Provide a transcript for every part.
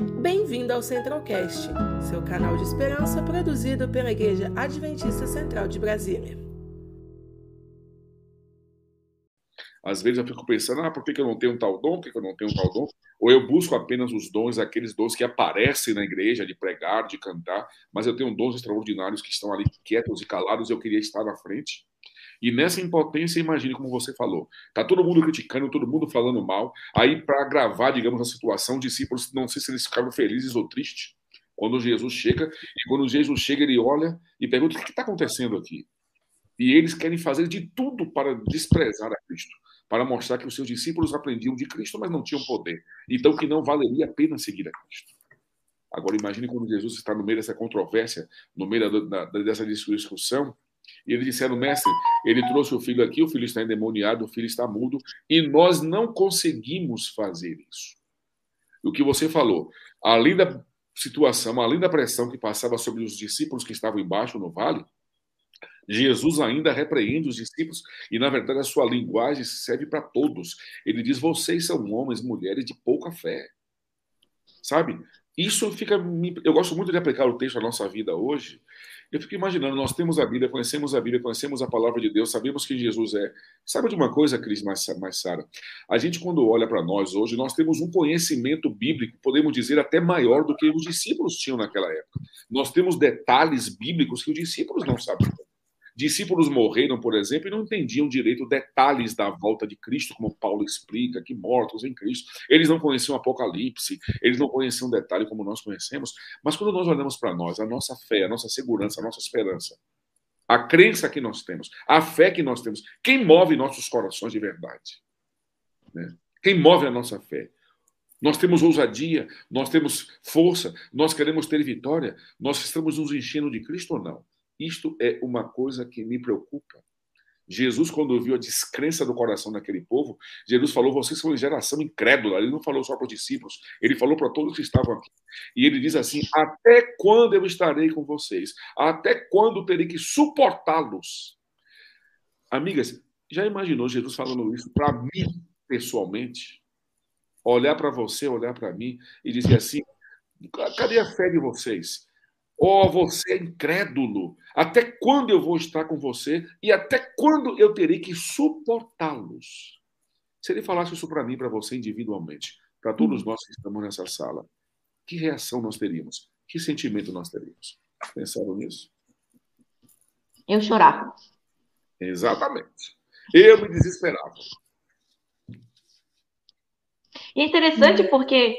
Bem-vindo ao Centralcast, seu canal de esperança produzido pela Igreja Adventista Central de Brasília. Às vezes eu fico pensando, ah, por que eu não tenho um tal dom? Por que eu não tenho um tal dom? Ou eu busco apenas os dons, aqueles dons que aparecem na igreja, de pregar, de cantar, mas eu tenho dons extraordinários que estão ali quietos e calados, eu queria estar na frente. E nessa impotência, imagine como você falou. Tá todo mundo criticando, todo mundo falando mal. Aí, para agravar, digamos, a situação, discípulos, não sei se eles ficaram felizes ou tristes quando Jesus chega. E quando Jesus chega, ele olha e pergunta: o que está acontecendo aqui? E eles querem fazer de tudo para desprezar a Cristo, para mostrar que os seus discípulos aprendiam de Cristo, mas não tinham poder. Então, que não valeria a pena seguir a Cristo. Agora, imagine quando Jesus está no meio dessa controvérsia, no meio da, da, dessa discussão, e eles disseram, mestre, ele trouxe o filho aqui, o filho está endemoniado, o filho está mudo, e nós não conseguimos fazer isso. O que você falou, além da situação, além da pressão que passava sobre os discípulos que estavam embaixo no vale, Jesus ainda repreende os discípulos e, na verdade, a sua linguagem serve para todos. Ele diz: vocês são homens, mulheres de pouca fé. Sabe? Isso fica. Eu gosto muito de aplicar o texto à nossa vida hoje, eu fico imaginando, nós temos a Bíblia, conhecemos a Bíblia, conhecemos a palavra de Deus, sabemos quem Jesus é. Sabe de uma coisa, Cris, mais, mais Sara? A gente, quando olha para nós hoje, nós temos um conhecimento bíblico, podemos dizer, até maior do que os discípulos tinham naquela época. Nós temos detalhes bíblicos que os discípulos não sabiam. Discípulos morreram, por exemplo, e não entendiam direito detalhes da volta de Cristo, como Paulo explica, que mortos em Cristo. Eles não conheciam o Apocalipse, eles não conheciam detalhe como nós conhecemos. Mas quando nós olhamos para nós, a nossa fé, a nossa segurança, a nossa esperança, a crença que nós temos, a fé que nós temos, quem move nossos corações de verdade? Né? Quem move a nossa fé? Nós temos ousadia, nós temos força, nós queremos ter vitória, nós estamos nos enchendo de Cristo ou não? Isto é uma coisa que me preocupa. Jesus, quando viu a descrença do coração daquele povo, Jesus falou: vocês são uma geração incrédula. Ele não falou só para os discípulos, ele falou para todos que estavam aqui. E ele diz assim: Até quando eu estarei com vocês? Até quando terei que suportá-los? Amigas, já imaginou Jesus falando isso para mim, pessoalmente? Olhar para você, olhar para mim e dizer assim: cadê a fé de vocês? Oh, você é incrédulo. Até quando eu vou estar com você e até quando eu terei que suportá-los? Se ele falasse isso para mim, para você individualmente, para todos nós que estamos nessa sala, que reação nós teríamos? Que sentimento nós teríamos? Pensaram nisso? Eu chorava. Exatamente. Eu me desesperava. E é interessante porque,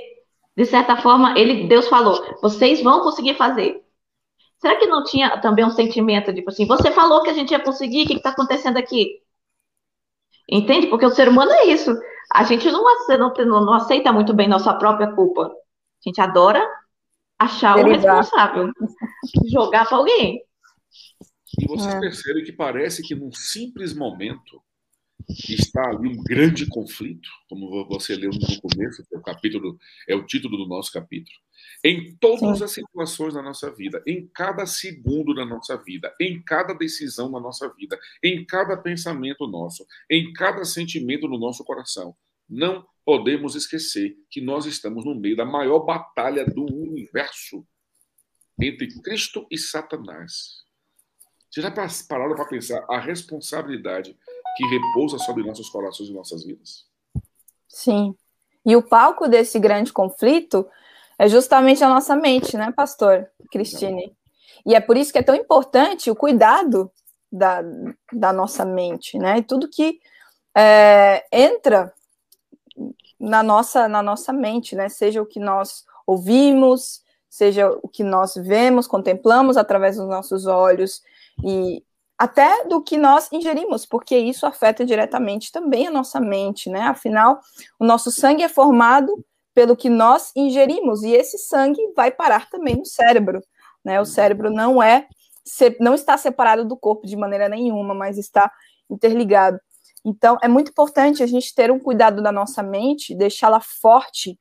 de certa forma, ele, Deus falou: vocês vão conseguir fazer. Será que não tinha também um sentimento, tipo assim, você falou que a gente ia conseguir, o que está acontecendo aqui? Entende? Porque o ser humano é isso. A gente não, não, não aceita muito bem nossa própria culpa. A gente adora achar o responsável, jogar para alguém. E vocês é. percebem que parece que num simples momento está ali um grande conflito, como você leu no começo, é o capítulo, é o título do nosso capítulo. Em todas Sim. as situações da nossa vida, em cada segundo da nossa vida, em cada decisão da nossa vida, em cada pensamento nosso, em cada sentimento no nosso coração, não podemos esquecer que nós estamos no meio da maior batalha do universo entre Cristo e Satanás. Você já pararam para pensar a responsabilidade que repousa sobre nossos corações e nossas vidas? Sim. E o palco desse grande conflito é justamente a nossa mente, né, pastor Cristine? E é por isso que é tão importante o cuidado da, da nossa mente, né? E tudo que é, entra na nossa, na nossa mente, né? Seja o que nós ouvimos, seja o que nós vemos, contemplamos através dos nossos olhos e até do que nós ingerimos, porque isso afeta diretamente também a nossa mente, né? Afinal, o nosso sangue é formado pelo que nós ingerimos, e esse sangue vai parar também no cérebro. Né? O cérebro não é não está separado do corpo de maneira nenhuma, mas está interligado. Então, é muito importante a gente ter um cuidado da nossa mente, deixá-la forte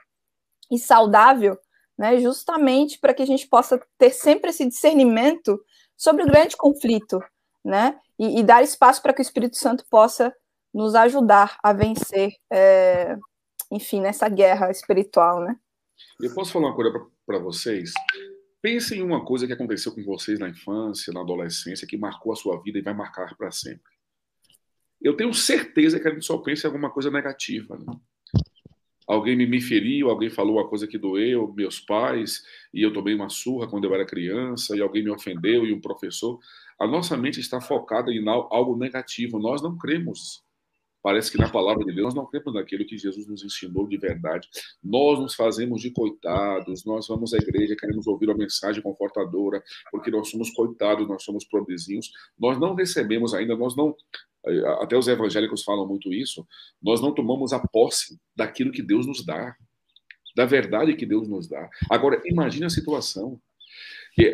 e saudável, né, justamente para que a gente possa ter sempre esse discernimento sobre o grande conflito, né, e, e dar espaço para que o Espírito Santo possa nos ajudar a vencer é, enfim, nessa guerra espiritual, né? Eu posso falar uma coisa para vocês? Pensem em uma coisa que aconteceu com vocês na infância, na adolescência, que marcou a sua vida e vai marcar para sempre. Eu tenho certeza que a gente só pensa em alguma coisa negativa. Né? Alguém me, feriu, alguém falou uma coisa que doeu, meus pais, e eu tomei uma surra quando eu era criança, e alguém me ofendeu, e um professor. A nossa mente está focada em algo negativo. Nós não cremos Parece que na palavra de Deus não cremos naquilo que Jesus nos ensinou de verdade. Nós nos fazemos de coitados, nós vamos à igreja, queremos ouvir uma mensagem confortadora, porque nós somos coitados, nós somos pobrezinhos. Nós não recebemos ainda, nós não. Eh, até os evangélicos falam muito isso, nós não tomamos a posse daquilo que Deus nos dá, da verdade que Deus nos dá. Agora, imagine a situação.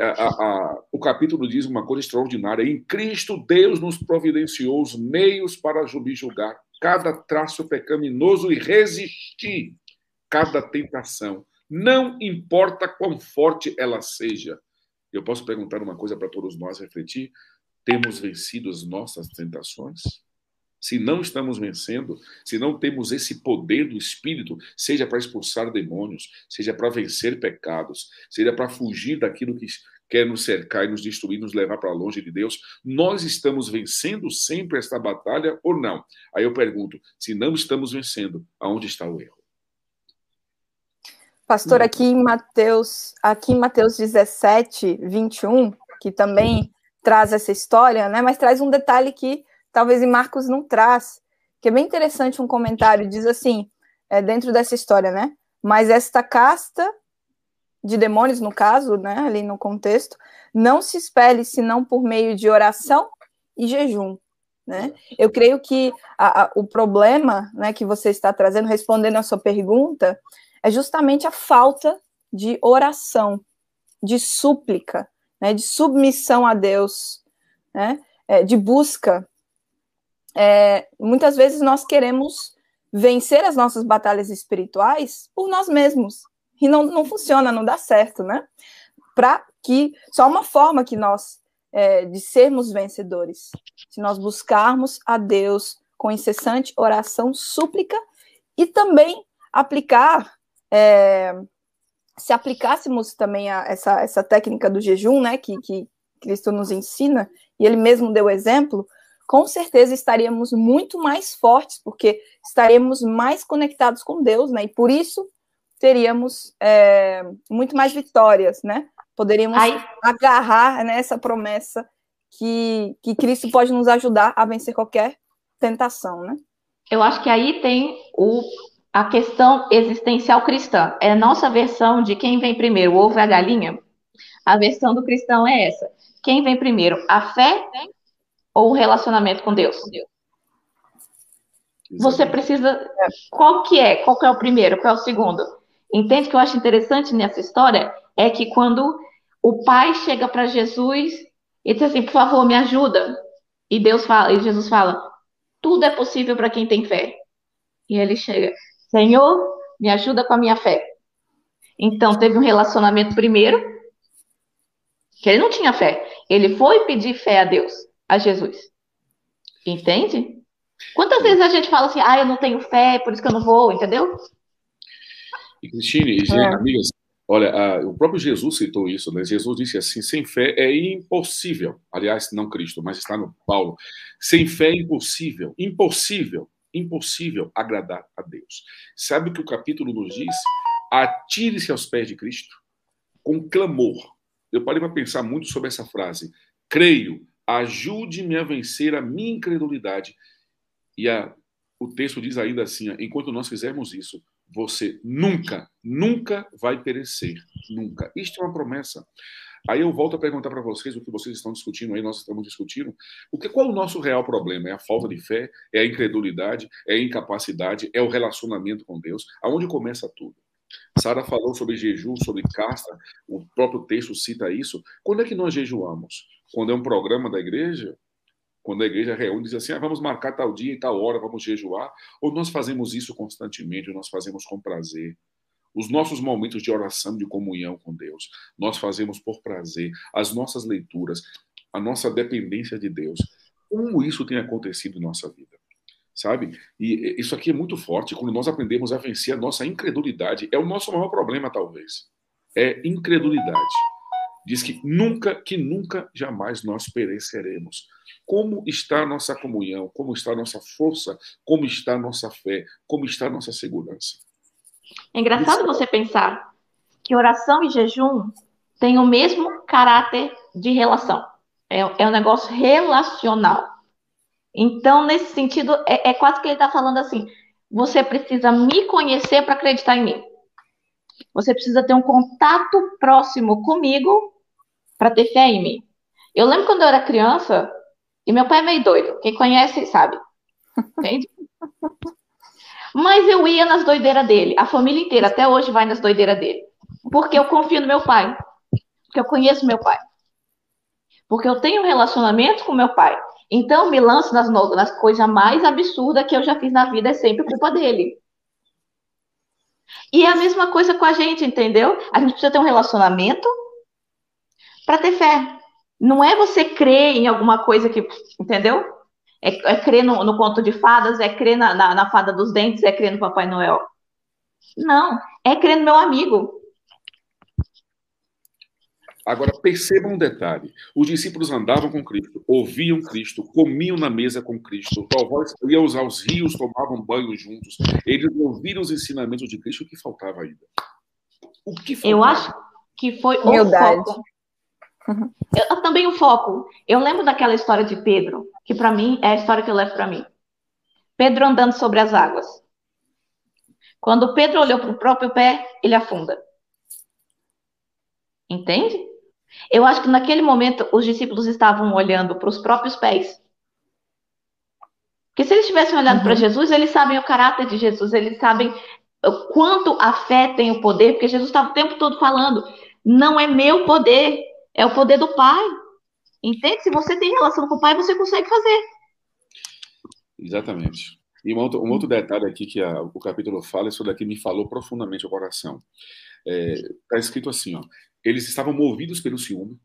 A, a, a, o capítulo diz uma coisa extraordinária. Em Cristo, Deus nos providenciou os meios para julgar cada traço pecaminoso e resistir cada tentação, não importa quão forte ela seja. Eu posso perguntar uma coisa para todos nós refletir: temos vencido as nossas tentações? Se não estamos vencendo, se não temos esse poder do Espírito, seja para expulsar demônios, seja para vencer pecados, seja para fugir daquilo que quer nos cercar e nos destruir, nos levar para longe de Deus, nós estamos vencendo sempre esta batalha ou não? Aí eu pergunto: se não estamos vencendo, aonde está o erro? Pastor, aqui em Mateus, aqui em Mateus 17, 21, que também traz essa história, né? Mas traz um detalhe que talvez em Marcos não traz, que é bem interessante um comentário, diz assim, é, dentro dessa história, né? Mas esta casta de demônios, no caso, né, ali no contexto, não se espelhe senão por meio de oração e jejum. Né? Eu creio que a, a, o problema né, que você está trazendo, respondendo a sua pergunta, é justamente a falta de oração, de súplica, né, de submissão a Deus, né, é, de busca é, muitas vezes nós queremos vencer as nossas batalhas espirituais por nós mesmos. E não, não funciona, não dá certo, né? Para que só uma forma que nós é, de sermos vencedores, se nós buscarmos a Deus com incessante oração, súplica e também aplicar, é, se aplicássemos também a essa, essa técnica do jejum, né, que, que Cristo nos ensina, e ele mesmo deu exemplo, com certeza estaríamos muito mais fortes, porque estaremos mais conectados com Deus, né? E por isso teríamos é, muito mais vitórias, né? Poderíamos agarrar nessa promessa que, que Cristo pode nos ajudar a vencer qualquer tentação, né? Eu acho que aí tem o, a questão existencial cristã. É a nossa versão de quem vem primeiro, o ovo e a galinha. A versão do cristão é essa. Quem vem primeiro, a fé ou o relacionamento com Deus? Você precisa. Qual que é? Qual que é o primeiro? Qual é o segundo? Entende que eu acho interessante nessa história? É que quando o pai chega para Jesus e diz assim, por favor, me ajuda. E Deus fala, e Jesus fala, tudo é possível para quem tem fé. E ele chega, Senhor, me ajuda com a minha fé. Então teve um relacionamento primeiro, que ele não tinha fé. Ele foi pedir fé a Deus a Jesus. Entende? Quantas vezes a gente fala assim, ah, eu não tenho fé, por isso que eu não vou, entendeu? E Cristine, é. amigas, olha, a, o próprio Jesus citou isso, né? Jesus disse assim: sem fé é impossível. Aliás, não Cristo, mas está no Paulo. Sem fé é impossível, impossível, impossível agradar a Deus. Sabe o que o capítulo nos diz? Atire-se aos pés de Cristo com clamor. Eu parei para pensar muito sobre essa frase. Creio, ajude-me a vencer a minha incredulidade. E a, o texto diz ainda assim: enquanto nós fizermos isso, você nunca, nunca vai perecer. Nunca. Isto é uma promessa. Aí eu volto a perguntar para vocês o que vocês estão discutindo aí, nós estamos discutindo. O que, qual o nosso real problema? É a falta de fé? É a incredulidade? É a incapacidade? É o relacionamento com Deus? Aonde começa tudo? Sara falou sobre jejum, sobre casta, o próprio texto cita isso. Quando é que nós jejuamos? Quando é um programa da igreja? Quando a igreja reúne e diz assim, ah, vamos marcar tal dia e tal hora, vamos jejuar? Ou nós fazemos isso constantemente, nós fazemos com prazer? Os nossos momentos de oração, de comunhão com Deus, nós fazemos por prazer. As nossas leituras, a nossa dependência de Deus. Como isso tem acontecido em nossa vida? sabe? E isso aqui é muito forte quando nós aprendemos a vencer a nossa incredulidade. É o nosso maior problema, talvez. É incredulidade. Diz que nunca, que nunca, jamais nós pereceremos. Como está a nossa comunhão? Como está a nossa força? Como está a nossa fé? Como está a nossa segurança? É engraçado isso... você pensar que oração e jejum têm o mesmo caráter de relação. É, é um negócio relacional. Então, nesse sentido, é, é quase que ele está falando assim: você precisa me conhecer para acreditar em mim. Você precisa ter um contato próximo comigo para ter fé em mim. Eu lembro quando eu era criança, e meu pai é meio doido. Quem conhece sabe. Entende? Mas eu ia nas doideiras dele. A família inteira até hoje vai nas doideiras dele. Porque eu confio no meu pai. Porque eu conheço meu pai. Porque eu tenho um relacionamento com meu pai. Então, me lanço nas, nas coisas mais absurdas que eu já fiz na vida, é sempre culpa dele. E é a mesma coisa com a gente, entendeu? A gente precisa ter um relacionamento para ter fé. Não é você crer em alguma coisa que, entendeu? É, é crer no, no, conto de fadas, é crer na, na, na fada dos dentes, é crer no Papai Noel. Não, é crer no meu amigo. Agora, percebam um detalhe: os discípulos andavam com Cristo, ouviam Cristo, comiam na mesa com Cristo, talvez iam aos rios, tomavam banho juntos. Eles ouviram os ensinamentos de Cristo. O que faltava ainda? O que faltava? Eu acho que foi o Humildade. foco. Uhum. Eu, também o foco. Eu lembro daquela história de Pedro, que para mim é a história que eu levo para mim. Pedro andando sobre as águas. Quando Pedro olhou para o próprio pé, ele afunda. Entende? Eu acho que naquele momento os discípulos estavam olhando para os próprios pés. Porque se eles estivessem olhando uhum. para Jesus, eles sabem o caráter de Jesus, eles sabem o quanto a fé tem o poder, porque Jesus estava o tempo todo falando: não é meu poder, é o poder do Pai. Entende? Se você tem relação com o Pai, você consegue fazer. Exatamente. E um outro, um outro detalhe aqui que a, o capítulo fala, isso daqui me falou profundamente o coração. Está é, tá escrito assim, ó, eles estavam movidos pelo ciúme,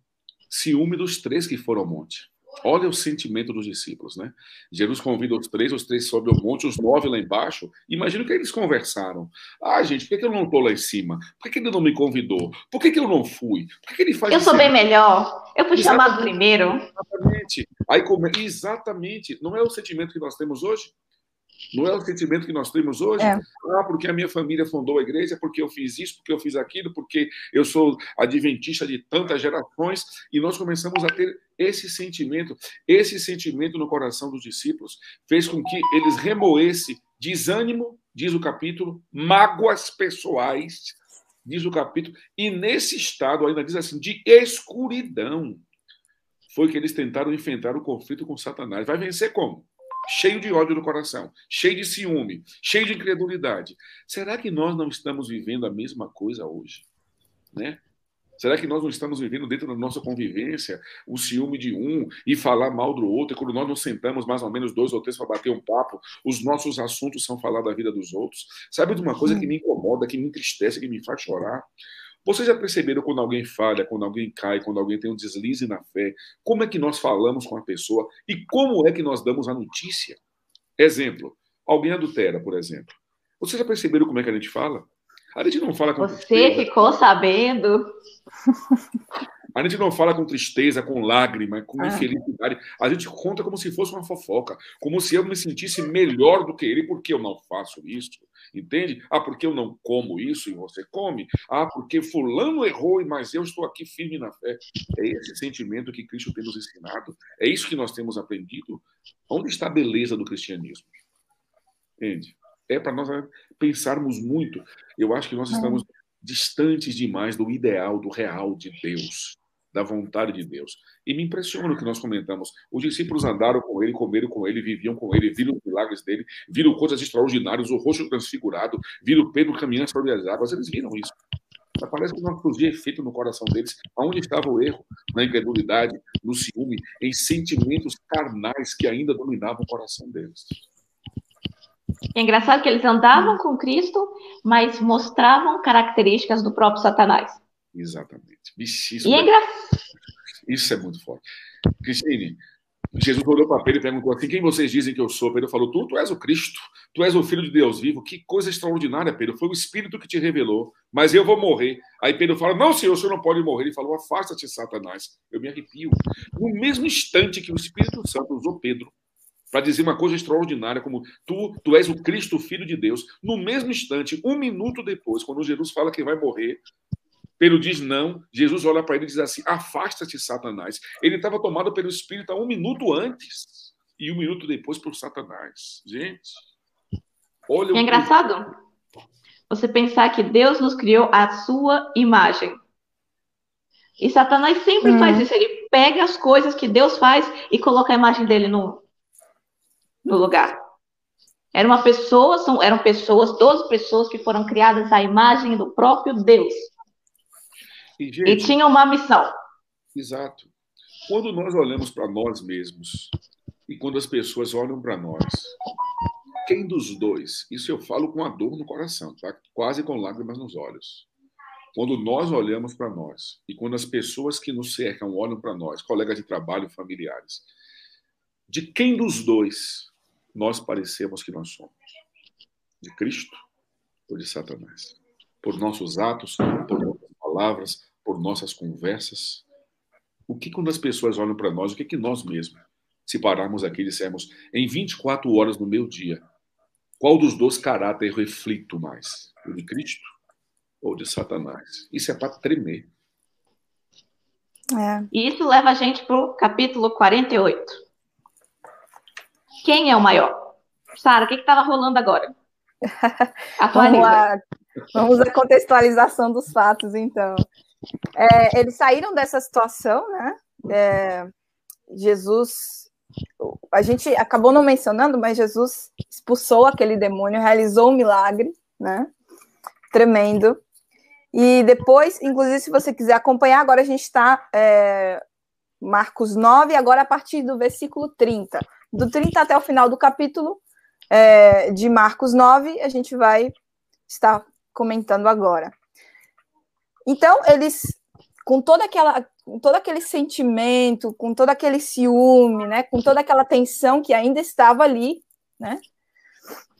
ciúme dos três que foram ao monte. Olha o sentimento dos discípulos, né? Jesus convida os três, os três sobem ao monte, os nove lá embaixo. Imagina que eles conversaram. Ah, gente, por que, eu não estou lá em cima? Por que, ele não me convidou? Por que, eu não fui? Por que, ele faz Eu sou bem melhor. Eu fui exatamente, chamado primeiro. Exatamente. Aí, exatamente. Não é o sentimento que nós temos hoje? Não é o sentimento que nós temos hoje? É. Ah, porque a minha família fundou a igreja, porque eu fiz isso, porque eu fiz aquilo, porque eu sou adventista de tantas gerações, e nós começamos a ter esse sentimento. Esse sentimento no coração dos discípulos fez com que eles remoessem desânimo, diz o capítulo, mágoas pessoais, diz o capítulo, e nesse estado ainda diz assim, de escuridão, foi que eles tentaram enfrentar o conflito com Satanás. Vai vencer como? Cheio de ódio no coração, cheio de ciúme, cheio de incredulidade. Será que nós não estamos vivendo a mesma coisa hoje? Né? Será que nós não estamos vivendo dentro da nossa convivência o ciúme de um e falar mal do outro? E quando nós nos sentamos mais ou menos dois ou três para bater um papo, os nossos assuntos são falar da vida dos outros? Sabe de uma coisa que me incomoda, que me entristece, que me faz chorar? Vocês já perceberam quando alguém falha, quando alguém cai, quando alguém tem um deslize na fé? Como é que nós falamos com a pessoa e como é que nós damos a notícia? Exemplo, alguém adultera, por exemplo. Vocês já perceberam como é que a gente fala? A gente não fala com Você ficou sabendo? A gente não fala com tristeza, com lágrima, com ah. infelicidade. A gente conta como se fosse uma fofoca, como se eu me sentisse melhor do que ele porque eu não faço isso. Entende? Ah, porque eu não como isso e você come? Ah, porque fulano errou, mas eu estou aqui firme na fé. É esse sentimento que Cristo tem nos ensinado. É isso que nós temos aprendido. Onde está a beleza do cristianismo? Entende? É para nós pensarmos muito. Eu acho que nós estamos distantes demais do ideal, do real de Deus da vontade de Deus. E me impressiona o que nós comentamos. Os discípulos andaram com ele, comeram com ele, viviam com ele, viram milagres dele, viram coisas extraordinárias, o rosto transfigurado, viram Pedro caminhando sobre as águas, eles viram isso. Mas parece que não produzia efeito no coração deles. Aonde estava o erro? Na incredulidade, no ciúme, em sentimentos carnais que ainda dominavam o coração deles. É engraçado que eles andavam com Cristo, mas mostravam características do próprio Satanás. Exatamente. Vixe, isso, é, isso é muito forte. Cristine, Jesus olhou para Pedro e perguntou assim: Quem vocês dizem que eu sou? Pedro falou: Tu, tu és o Cristo, tu és o Filho de Deus vivo. Que coisa extraordinária, Pedro. Foi o Espírito que te revelou, mas eu vou morrer. Aí Pedro fala: Não, Senhor, o senhor não pode morrer. Ele falou: Afasta-te, Satanás. Eu me arrepio. No mesmo instante que o Espírito Santo usou Pedro para dizer uma coisa extraordinária, como tu, tu és o Cristo, Filho de Deus, no mesmo instante, um minuto depois, quando Jesus fala que vai morrer, Pedro diz não. Jesus olha para ele e diz assim: Afasta-te, Satanás. Ele estava tomado pelo Espírito há um minuto antes e um minuto depois por Satanás. Gente, olha. É engraçado você pensar que Deus nos criou à sua imagem. E Satanás sempre hum. faz isso. Ele pega as coisas que Deus faz e coloca a imagem dele no, no lugar. Era uma pessoa, são, eram pessoas, 12 pessoas que foram criadas à imagem do próprio Deus. E, gente, e tinha uma missão. Exato. Quando nós olhamos para nós mesmos e quando as pessoas olham para nós, quem dos dois? Isso eu falo com a dor no coração, tá? quase com lágrimas nos olhos. Quando nós olhamos para nós e quando as pessoas que nos cercam olham para nós, colegas de trabalho, familiares, de quem dos dois nós parecemos que nós somos? De Cristo ou de Satanás? Por nossos atos, por nossas palavras, por nossas conversas? O que quando as pessoas olham para nós, o que que nós mesmos, se pararmos aqui e dissermos, em 24 horas no meu dia, qual dos dois caráter eu reflito mais? O de Cristo ou de Satanás? Isso é para tremer. É. E isso leva a gente para o capítulo 48. Quem é o maior? Sara, o que estava rolando agora? Vamos lá. Vamos à contextualização dos fatos, então. É, eles saíram dessa situação, né? É, Jesus, a gente acabou não mencionando, mas Jesus expulsou aquele demônio, realizou um milagre, né? Tremendo. E depois, inclusive, se você quiser acompanhar, agora a gente está é, Marcos 9, agora a partir do versículo 30. Do 30 até o final do capítulo é, de Marcos 9, a gente vai estar comentando agora. Então, eles, com toda aquela, com todo aquele sentimento, com todo aquele ciúme, né, com toda aquela tensão que ainda estava ali, né,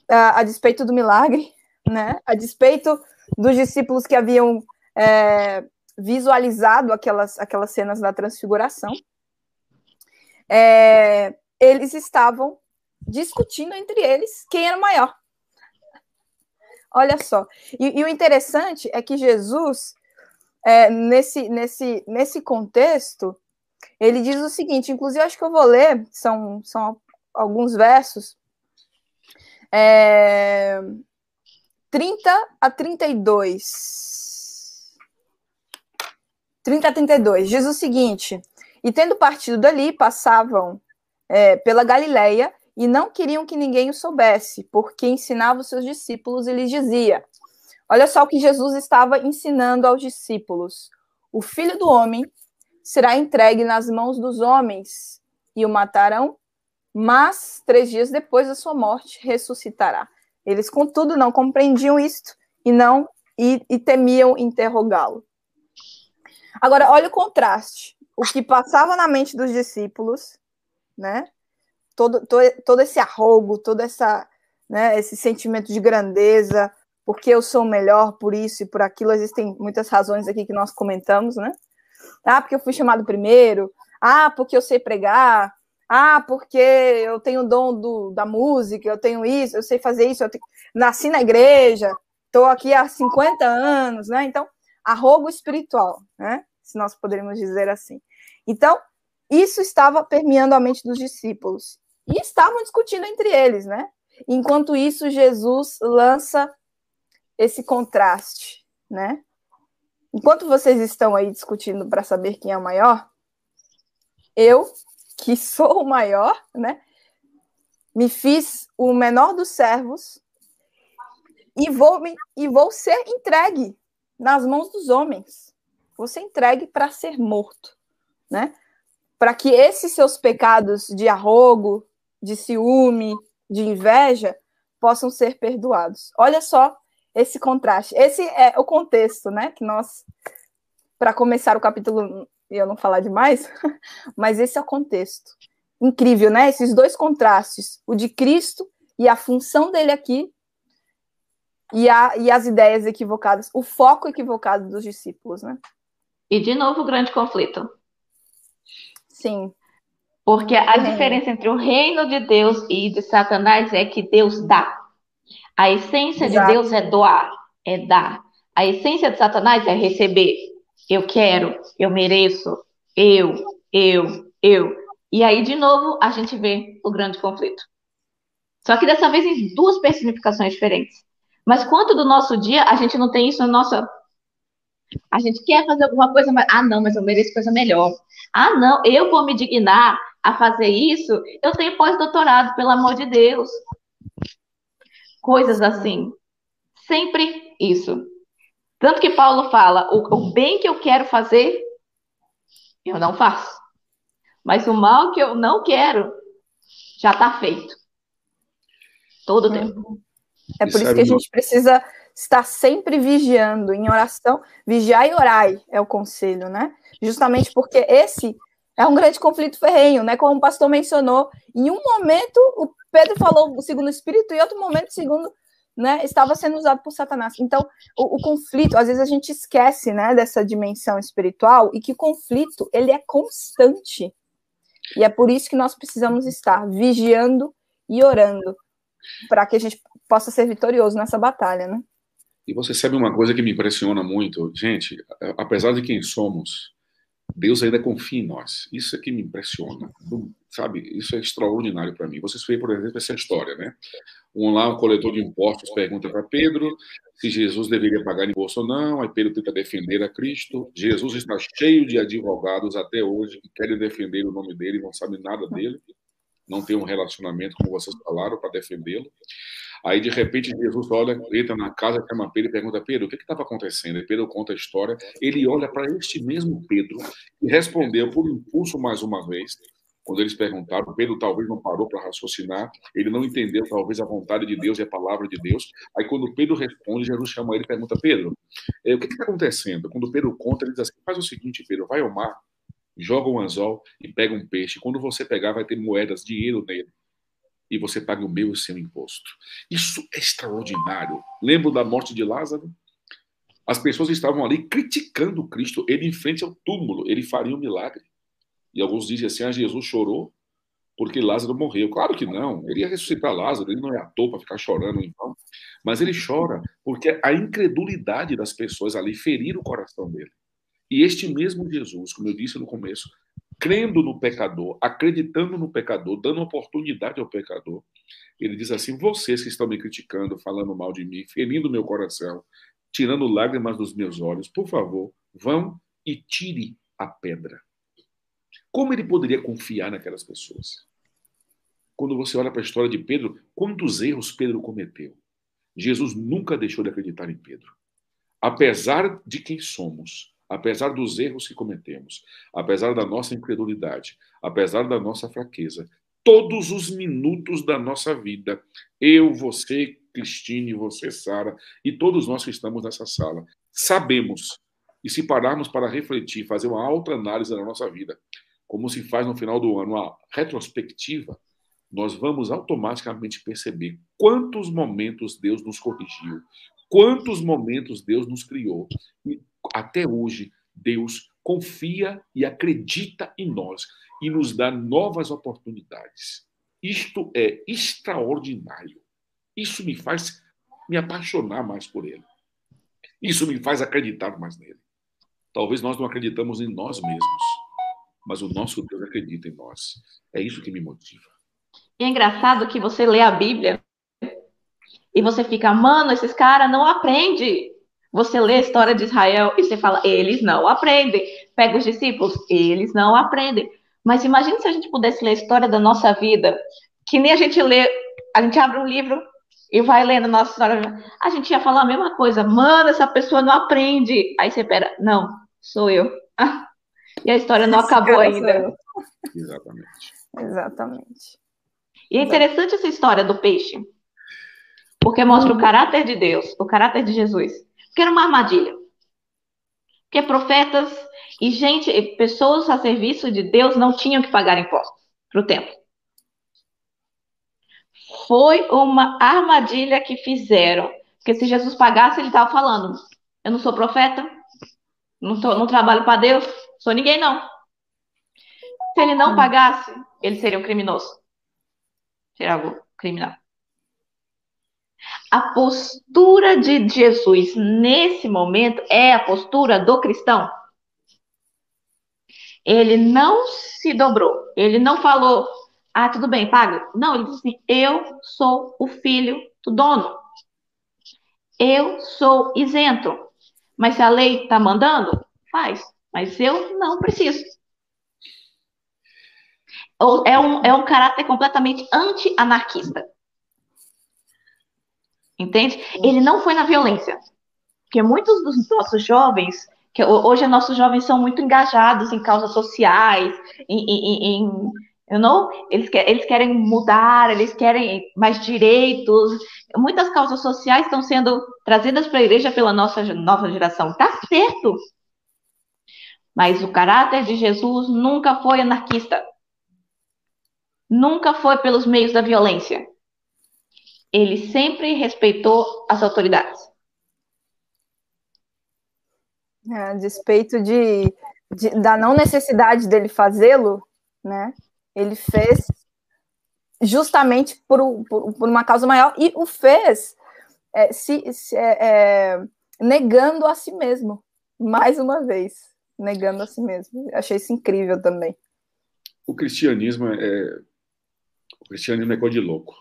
a, a despeito do milagre, né, a despeito dos discípulos que haviam é, visualizado aquelas, aquelas cenas da transfiguração, é, eles estavam discutindo entre eles quem era maior. Olha só. E, e, o interessante é que Jesus é, nesse, nesse, nesse contexto, ele diz o seguinte, inclusive acho que eu vou ler, são, são alguns versos, é, 30 a 32. 30 a 32, diz o seguinte, e tendo partido dali, passavam é, pela Galileia, e não queriam que ninguém o soubesse, porque ensinava os seus discípulos e lhes dizia, Olha só o que Jesus estava ensinando aos discípulos: o filho do homem será entregue nas mãos dos homens e o matarão, mas três dias depois da sua morte ressuscitará. Eles, contudo, não compreendiam isto e não e, e temiam interrogá-lo. Agora, olha o contraste. O que passava na mente dos discípulos, né? Todo, todo, todo esse arrogo, todo essa, né, esse sentimento de grandeza, porque eu sou melhor por isso e por aquilo. Existem muitas razões aqui que nós comentamos, né? Ah, porque eu fui chamado primeiro. Ah, porque eu sei pregar. Ah, porque eu tenho o dom do, da música, eu tenho isso, eu sei fazer isso, eu nasci na igreja, estou aqui há 50 anos, né? Então, arrogo espiritual, né? Se nós poderíamos dizer assim. Então, isso estava permeando a mente dos discípulos. E estavam discutindo entre eles, né? Enquanto isso, Jesus lança esse contraste, né? Enquanto vocês estão aí discutindo para saber quem é o maior, eu, que sou o maior, né? Me fiz o menor dos servos e vou, me, e vou ser entregue nas mãos dos homens. Vou ser entregue para ser morto, né? Para que esses seus pecados de arrogo, de ciúme, de inveja possam ser perdoados. Olha só esse contraste. Esse é o contexto, né? Que nós, para começar o capítulo, eu não falar demais, mas esse é o contexto. incrível, né? Esses dois contrastes, o de Cristo e a função dele aqui, e, a, e as ideias equivocadas, o foco equivocado dos discípulos, né? E de novo o grande conflito. Sim. Porque a diferença entre o reino de Deus e de Satanás é que Deus dá. A essência Exato. de Deus é doar, é dar. A essência de Satanás é receber. Eu quero, eu mereço, eu, eu, eu. E aí, de novo, a gente vê o grande conflito. Só que dessa vez em duas personificações diferentes. Mas quanto do nosso dia a gente não tem isso na nossa. A gente quer fazer alguma coisa, mas. Ah, não, mas eu mereço coisa melhor. Ah, não, eu vou me dignar a fazer isso. Eu tenho pós-doutorado, pelo amor de Deus. Coisas assim. Sempre isso. Tanto que Paulo fala: o, o bem que eu quero fazer, eu não faço. Mas o mal que eu não quero, já está feito. Todo o tempo. É por isso que a gente precisa estar sempre vigiando, em oração. Vigiar e orai é o conselho, né? Justamente porque esse é um grande conflito ferrenho, né? Como o pastor mencionou. Em um momento, o Pedro falou segundo o Espírito, e outro momento, segundo, né, estava sendo usado por Satanás. Então, o, o, conflito, às vezes a gente esquece, né, dessa dimensão espiritual e que o conflito, ele é constante. E é por isso que nós precisamos estar vigiando e orando, para que a gente possa ser vitorioso nessa batalha, né? E você sabe uma coisa que me impressiona muito, gente, apesar de quem somos, Deus ainda confia em nós. Isso é que me impressiona, sabe? Isso é extraordinário para mim. Vocês veem, por exemplo, essa história, né? Um lá, um coletor de impostos pergunta para Pedro se Jesus deveria pagar imposto ou não. Aí Pedro tenta defender a Cristo. Jesus está cheio de advogados até hoje que querem defender o nome dele e não sabem nada dele. Não tem um relacionamento, como vocês falaram, para defendê-lo. Aí, de repente, Jesus olha, entra na casa, chama Pedro e pergunta: Pedro, o que estava acontecendo? E Pedro conta a história. Ele olha para este mesmo Pedro e respondeu por impulso mais uma vez. Quando eles perguntaram, Pedro talvez não parou para raciocinar, ele não entendeu talvez a vontade de Deus e a palavra de Deus. Aí, quando Pedro responde, Jesus chama ele e pergunta: Pedro, eh, o que está acontecendo? Quando Pedro conta, ele diz assim: faz o seguinte, Pedro, vai ao mar, joga um anzol e pega um peixe. Quando você pegar, vai ter moedas, dinheiro nele e você paga o meu e o seu imposto. Isso é extraordinário. Lembro da morte de Lázaro? As pessoas estavam ali criticando Cristo. Ele, em frente ao túmulo, ele faria um milagre. E alguns dizem assim: ah, Jesus chorou porque Lázaro morreu. Claro que não. Ele ia ressuscitar Lázaro, ele não é à toa para ficar chorando então. Mas ele chora porque a incredulidade das pessoas ali feriram o coração dele. E este mesmo Jesus, como eu disse no começo, crendo no pecador, acreditando no pecador, dando oportunidade ao pecador. Ele diz assim: vocês que estão me criticando, falando mal de mim, ferindo meu coração, tirando lágrimas dos meus olhos, por favor, vão e tire a pedra. Como ele poderia confiar naquelas pessoas? Quando você olha para a história de Pedro, quantos erros Pedro cometeu? Jesus nunca deixou de acreditar em Pedro. Apesar de quem somos, apesar dos erros que cometemos, apesar da nossa incredulidade, apesar da nossa fraqueza, todos os minutos da nossa vida, eu, você, Cristine, você, Sara, e todos nós que estamos nessa sala, sabemos, e se pararmos para refletir, fazer uma autoanálise da nossa vida, como se faz no final do ano, uma retrospectiva, nós vamos automaticamente perceber quantos momentos Deus nos corrigiu, quantos momentos Deus nos criou e até hoje, Deus confia e acredita em nós e nos dá novas oportunidades. Isto é extraordinário. Isso me faz me apaixonar mais por Ele. Isso me faz acreditar mais nele. Talvez nós não acreditamos em nós mesmos, mas o nosso Deus acredita em nós. É isso que me motiva. E é engraçado que você lê a Bíblia e você fica, mano, esses caras não aprendem. Você lê a história de Israel e você fala, eles não aprendem. Pega os discípulos, eles não aprendem. Mas imagine se a gente pudesse ler a história da nossa vida, que nem a gente lê, a gente abre um livro e vai lendo a nossa história. A gente ia falar a mesma coisa, mano, essa pessoa não aprende. Aí você pera, não, sou eu. e a história não acabou ainda. Exatamente. Exatamente. E é interessante essa história do peixe, porque mostra o caráter de Deus, o caráter de Jesus. Porque era uma armadilha. Porque profetas e gente, pessoas a serviço de Deus não tinham que pagar impostos. para o templo. Foi uma armadilha que fizeram. Porque se Jesus pagasse, ele estava falando: Eu não sou profeta, não, tô, não trabalho para Deus, sou ninguém, não. Se ele não hum. pagasse, ele seria um criminoso. Seria algo criminal. A postura de Jesus nesse momento é a postura do cristão. Ele não se dobrou. Ele não falou, ah, tudo bem, paga. Não, ele disse assim: eu sou o filho do dono. Eu sou isento. Mas se a lei está mandando, faz. Mas eu não preciso. É um, é um caráter completamente anti-anarquista. Entende? Ele não foi na violência. Porque muitos dos nossos jovens, que hoje nossos jovens são muito engajados em causas sociais, em, em, em you know? eles, quer, eles querem mudar, eles querem mais direitos. Muitas causas sociais estão sendo trazidas para a igreja pela nossa nova geração. Tá certo. Mas o caráter de Jesus nunca foi anarquista. Nunca foi pelos meios da violência ele sempre respeitou as autoridades. É, a despeito de, de, da não necessidade dele fazê-lo, né? Ele fez justamente por, por, por, uma causa maior e o fez é, se, se é, é, negando a si mesmo, mais uma vez, negando a si mesmo. Achei isso incrível também. O cristianismo é o cristianismo é coisa de louco.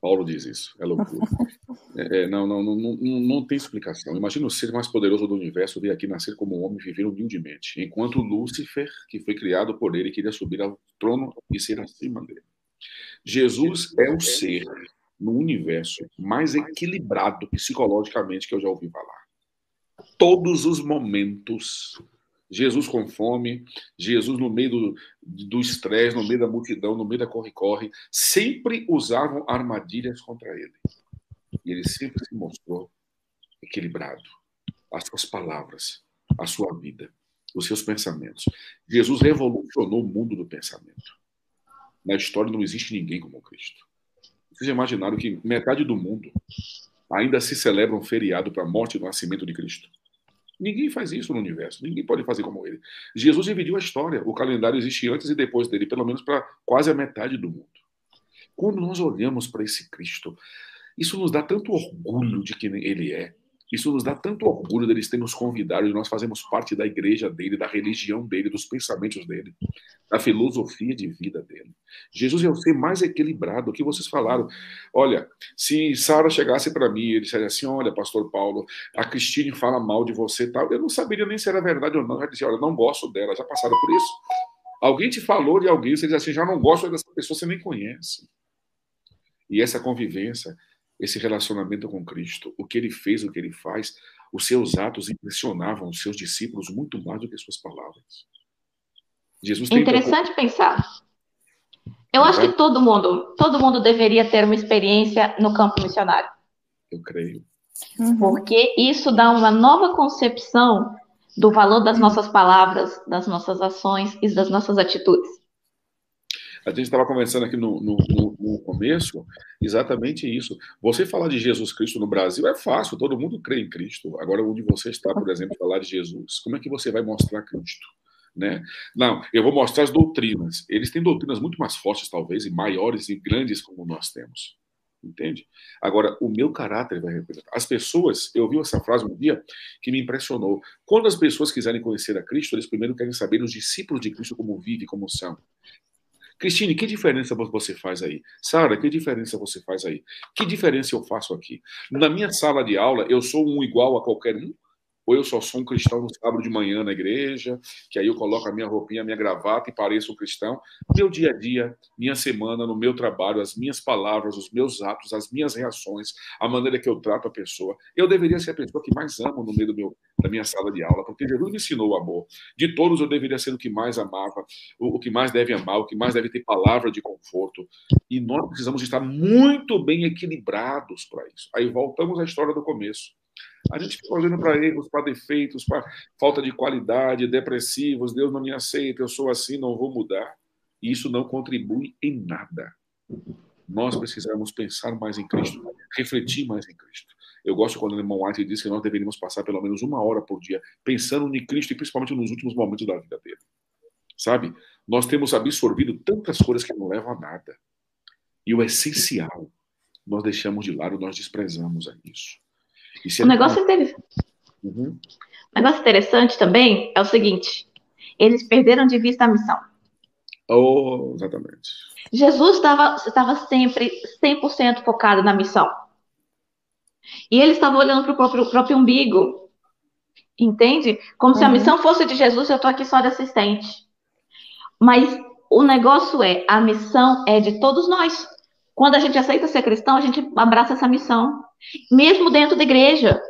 Paulo diz isso, é loucura. É, é, não, não, não, não, não tem explicação. Imagina o ser mais poderoso do universo vir aqui nascer como um homem e viver humildemente, enquanto Lúcifer, que foi criado por ele, queria subir ao trono e ser acima dele. Jesus é o ser no universo mais equilibrado psicologicamente que eu já ouvi falar. Todos os momentos Jesus com fome, Jesus no meio do estresse, no meio da multidão, no meio da corre-corre, sempre usavam armadilhas contra ele. E ele sempre se mostrou equilibrado. As suas palavras, a sua vida, os seus pensamentos. Jesus revolucionou o mundo do pensamento. Na história não existe ninguém como Cristo. Vocês imaginaram que metade do mundo ainda se celebra um feriado para a morte e o nascimento de Cristo? Ninguém faz isso no universo. Ninguém pode fazer como ele. Jesus dividiu a história. O calendário existe antes e depois dele, pelo menos para quase a metade do mundo. Quando nós olhamos para esse Cristo, isso nos dá tanto orgulho de quem ele é. Isso nos dá tanto orgulho deles terem nos convidado, de nós fazermos parte da igreja dele, da religião dele, dos pensamentos dele, da filosofia de vida dele. Jesus é o ser mais equilibrado, o que vocês falaram. Olha, se Sara chegasse para mim e dissesse assim: Olha, Pastor Paulo, a Cristine fala mal de você e tal, eu não saberia nem se era verdade ou não. Eu dizia: Olha, não gosto dela, já passaram por isso. Alguém te falou de alguém, você diz assim: Já não gosto dessa pessoa, você nem conhece. E essa convivência esse relacionamento com Cristo, o que ele fez, o que ele faz, os seus atos impressionavam os seus discípulos muito mais do que suas palavras. Jesus Interessante pensar. Eu acho que todo mundo, todo mundo deveria ter uma experiência no campo missionário. Eu creio. Uhum. Porque isso dá uma nova concepção do valor das nossas palavras, das nossas ações e das nossas atitudes. A gente estava conversando aqui no, no, no, no, começo exatamente isso. Você falar de Jesus Cristo no Brasil é fácil, todo mundo crê em Cristo. Agora, onde você está, por exemplo, falar de Jesus, como é que você vai mostrar Cristo? Né? Não, eu vou mostrar as doutrinas. Eles têm doutrinas muito mais fortes, talvez, e maiores e grandes como nós temos. Entende? Agora, o meu caráter vai representar. As pessoas, eu ouvi essa frase um dia que me impressionou. Quando as pessoas quiserem conhecer a Cristo, eles primeiro querem saber os discípulos de Cristo como vivem, como são. Cristine, que diferença você faz aí? Sara, que diferença você faz aí? Que diferença eu faço aqui? Na minha sala de aula, eu sou um igual a qualquer um? Ou eu só sou um cristão no sábado de manhã na igreja, que aí eu coloco a minha roupinha, a minha gravata e pareço um cristão. Meu dia a dia, minha semana, no meu trabalho, as minhas palavras, os meus atos, as minhas reações, a maneira que eu trato a pessoa. Eu deveria ser a pessoa que mais amo no meio do meu, da minha sala de aula, porque Jesus me ensinou o amor. De todos, eu deveria ser o que mais amava, o, o que mais deve amar, o que mais deve ter palavra de conforto. E nós precisamos estar muito bem equilibrados para isso. Aí voltamos à história do começo. A gente fica olhando para erros, para defeitos, para falta de qualidade, depressivos, Deus não me aceita, eu sou assim, não vou mudar. E isso não contribui em nada. Nós precisamos pensar mais em Cristo, refletir mais em Cristo. Eu gosto quando o irmão White diz que nós deveríamos passar pelo menos uma hora por dia pensando em Cristo e principalmente nos últimos momentos da vida dele. Sabe? Nós temos absorvido tantas coisas que não levam a nada. E o essencial, nós deixamos de lado, nós desprezamos a isso. É um negócio interessante. Uhum. Um negócio interessante também é o seguinte: eles perderam de vista a missão. Oh, exatamente. Jesus estava, estava sempre 100% focado na missão. E ele estava olhando para o próprio, próprio umbigo. Entende? Como uhum. se a uhum. missão fosse de Jesus eu estou aqui só de assistente. Mas o negócio é, a missão é de todos nós. Quando a gente aceita ser cristão, a gente abraça essa missão. Mesmo dentro da igreja.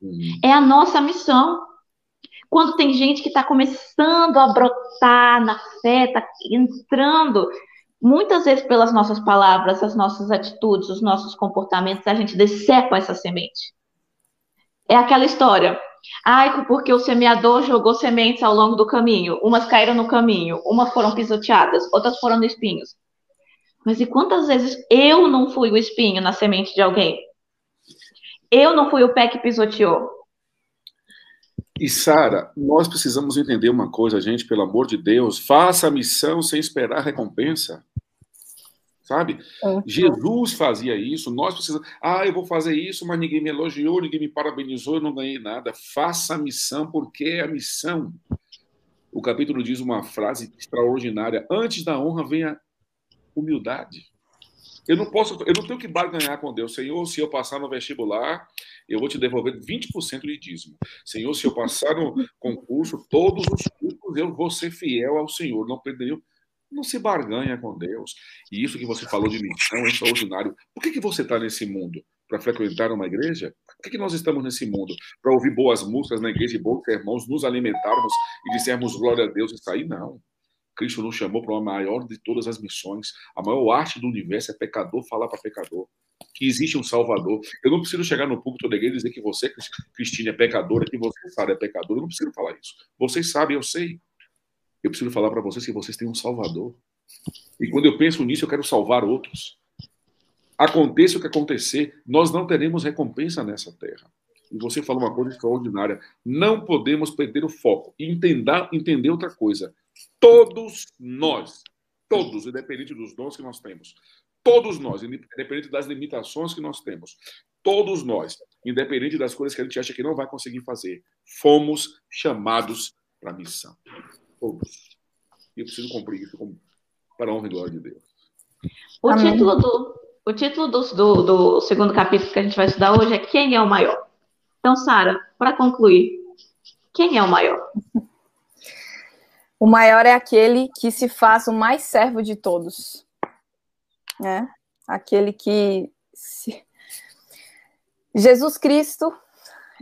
Uhum. É a nossa missão. Quando tem gente que está começando a brotar na fé, está entrando, muitas vezes pelas nossas palavras, as nossas atitudes, os nossos comportamentos, a gente decepa essa semente. É aquela história. Ai, porque o semeador jogou sementes ao longo do caminho. Umas caíram no caminho, umas foram pisoteadas, outras foram no espinhos. Mas e quantas vezes eu não fui o espinho na semente de alguém? Eu não fui o pé que pisoteou. E Sara, nós precisamos entender uma coisa, gente, pelo amor de Deus, faça a missão sem esperar recompensa. Sabe? Uhum. Jesus fazia isso, nós precisamos. Ah, eu vou fazer isso, mas ninguém me elogiou, ninguém me parabenizou, eu não ganhei nada. Faça a missão, porque é a missão. O capítulo diz uma frase extraordinária: antes da honra vem a humildade. Eu não posso, eu não tenho que barganhar com Deus. Senhor, se eu passar no vestibular, eu vou te devolver 20% de dízimo. Senhor, se eu passar no concurso, todos os cursos eu vou ser fiel ao Senhor. Não perderei. Não se barganha com Deus. E isso que você falou de missão é extraordinário. Por que, que você está nesse mundo? Para frequentar uma igreja? Por que, que nós estamos nesse mundo? Para ouvir boas músicas na igreja e bons irmãos, nos alimentarmos e dissermos glória a Deus e sair? Não. Cristo nos chamou para a maior de todas as missões. A maior arte do universo é pecador falar para pecador. Que existe um Salvador. Eu não preciso chegar no púlpito da igreja e dizer que você, Cristina, é pecadora, que você sabe é pecador. Eu não preciso falar isso. Vocês sabem, eu sei. Eu preciso falar para vocês que vocês têm um Salvador. E quando eu penso nisso, eu quero salvar outros. Aconteça o que acontecer, nós não teremos recompensa nessa terra. E você falou uma coisa extraordinária. Não podemos perder o foco e entender, entender outra coisa. Todos nós, todos, independente dos dons que nós temos, todos nós, independente das limitações que nós temos, todos nós, independente das coisas que a gente acha que não vai conseguir fazer, fomos chamados para a missão. Todos. E eu preciso cumprir isso para a honra e glória de Deus. O título, do, o título do, do, do segundo capítulo que a gente vai estudar hoje é Quem é o Maior? Então, Sara, para concluir, quem é o maior? O maior é aquele que se faz o mais servo de todos. Né? Aquele que. Se... Jesus Cristo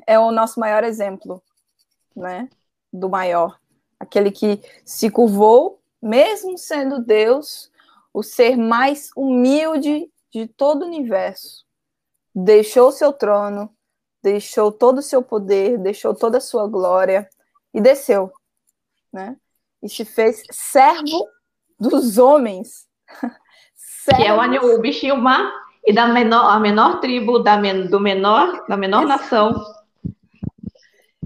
é o nosso maior exemplo, né? Do maior. Aquele que se curvou, mesmo sendo Deus, o ser mais humilde de todo o universo. Deixou seu trono, deixou todo o seu poder, deixou toda a sua glória e desceu, né? E se fez servo dos homens. que é o, o bichinho má e da menor, a menor tribo da men, do menor, da menor nação.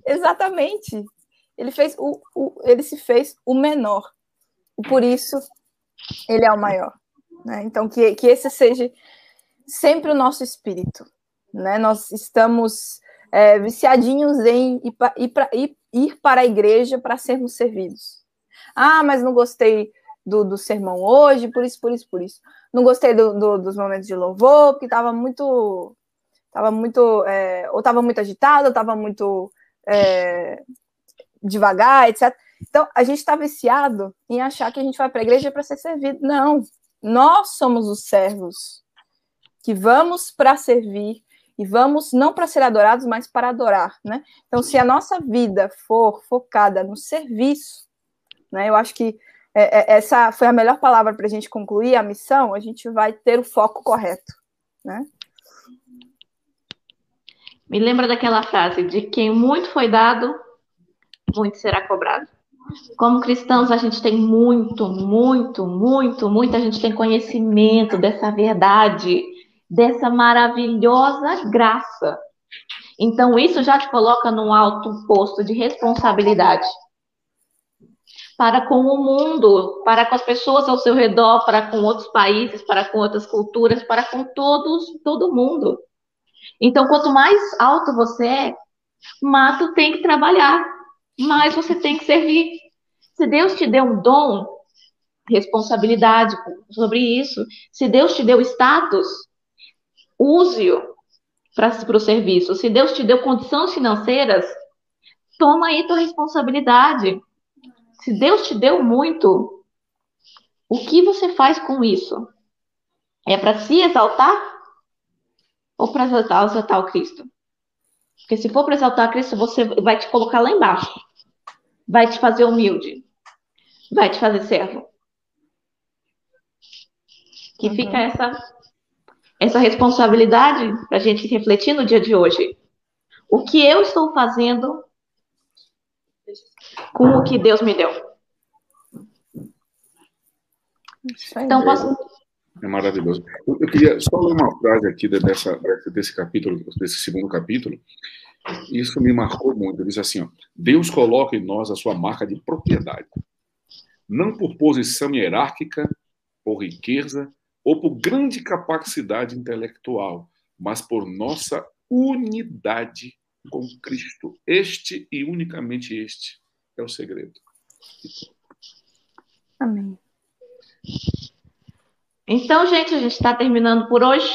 Exatamente. Ele fez o, o, ele se fez o menor. E por isso ele é o maior. Né? Então que, que esse seja sempre o nosso espírito né? Nós estamos é, viciadinhos em ir, ir, pra, ir, ir para a igreja para sermos servidos. Ah, mas não gostei do, do, sermão hoje, por isso, por isso, por isso. Não gostei do, do, dos momentos de louvor, porque estava muito. Tava muito. É, ou estava muito agitado, ou estava muito é, devagar, etc. Então, a gente está viciado em achar que a gente vai para a igreja para ser servido. Não. Nós somos os servos que vamos para servir, e vamos não para ser adorados, mas para adorar, né? Então, se a nossa vida for focada no serviço, né? Eu acho que é, é, essa foi a melhor palavra para a gente concluir a missão. A gente vai ter o foco correto, né? Me lembra daquela frase de quem muito foi dado, muito será cobrado. Como cristãos, a gente tem muito, muito, muito, muito, a gente tem conhecimento dessa verdade, dessa maravilhosa graça. Então, isso já te coloca num alto posto de responsabilidade para com o mundo, para com as pessoas ao seu redor, para com outros países, para com outras culturas, para com todos, todo mundo. Então, quanto mais alto você é, mais tu tem que trabalhar, mais você tem que servir. Se Deus te deu um dom, responsabilidade sobre isso, se Deus te deu status, use-o para o serviço. Se Deus te deu condições financeiras, toma aí tua responsabilidade. Se Deus te deu muito, o que você faz com isso? É para se exaltar ou para exaltar, exaltar o Cristo? Porque se for para exaltar Cristo, você vai te colocar lá embaixo. Vai te fazer humilde. Vai te fazer servo. Que uhum. fica essa, essa responsabilidade para a gente refletir no dia de hoje. O que eu estou fazendo com o que Deus me deu? Então, posso, é maravilhoso. Eu, queria só ler uma frase aqui dessa, desse capítulo, desse segundo capítulo. Isso me marcou muito. Ele diz assim: ó, Deus coloca em nós a sua marca de propriedade, não por posição hierárquica, por riqueza ou por grande capacidade intelectual, mas por nossa unidade com Cristo. Este e unicamente este é o segredo. Amém. Então, gente, a gente está terminando por hoje.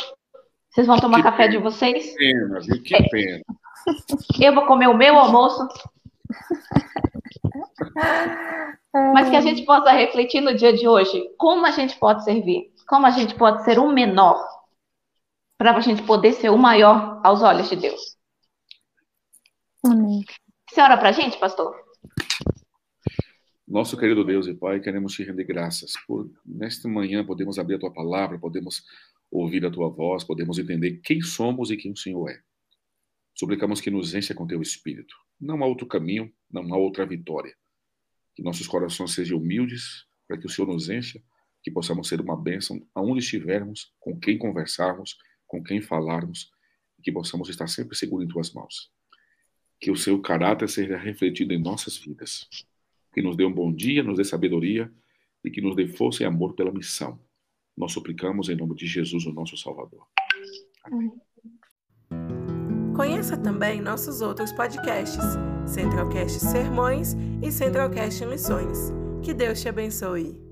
Vocês vão tomar que café pena, de vocês? Que pena, viu? Que é. pena. Eu vou comer o meu almoço. Mas que a gente possa refletir no dia de hoje como a gente pode servir, como a gente pode ser o menor, para a gente poder ser o maior aos olhos de Deus. Amém. Você ora para a gente, pastor? Nosso querido Deus e Pai, queremos te render graças por nesta manhã podemos abrir a tua palavra, podemos ouvir a tua voz, podemos entender quem somos e quem o Senhor é. Suplicamos que nos encha com teu espírito. Não há outro caminho, não há outra vitória. Que nossos corações sejam humildes, para que o Senhor nos encha, que possamos ser uma bênção aonde estivermos, com quem conversarmos, com quem falarmos, e que possamos estar sempre seguros em tuas mãos. Que o seu caráter seja refletido em nossas vidas que nos dê um bom dia, nos dê sabedoria e que nos dê força e amor pela missão. Nós suplicamos em nome de Jesus, o nosso Salvador. Amém. Conheça também nossos outros podcasts, Centralcast Sermões e Centralcast Missões. Que Deus te abençoe.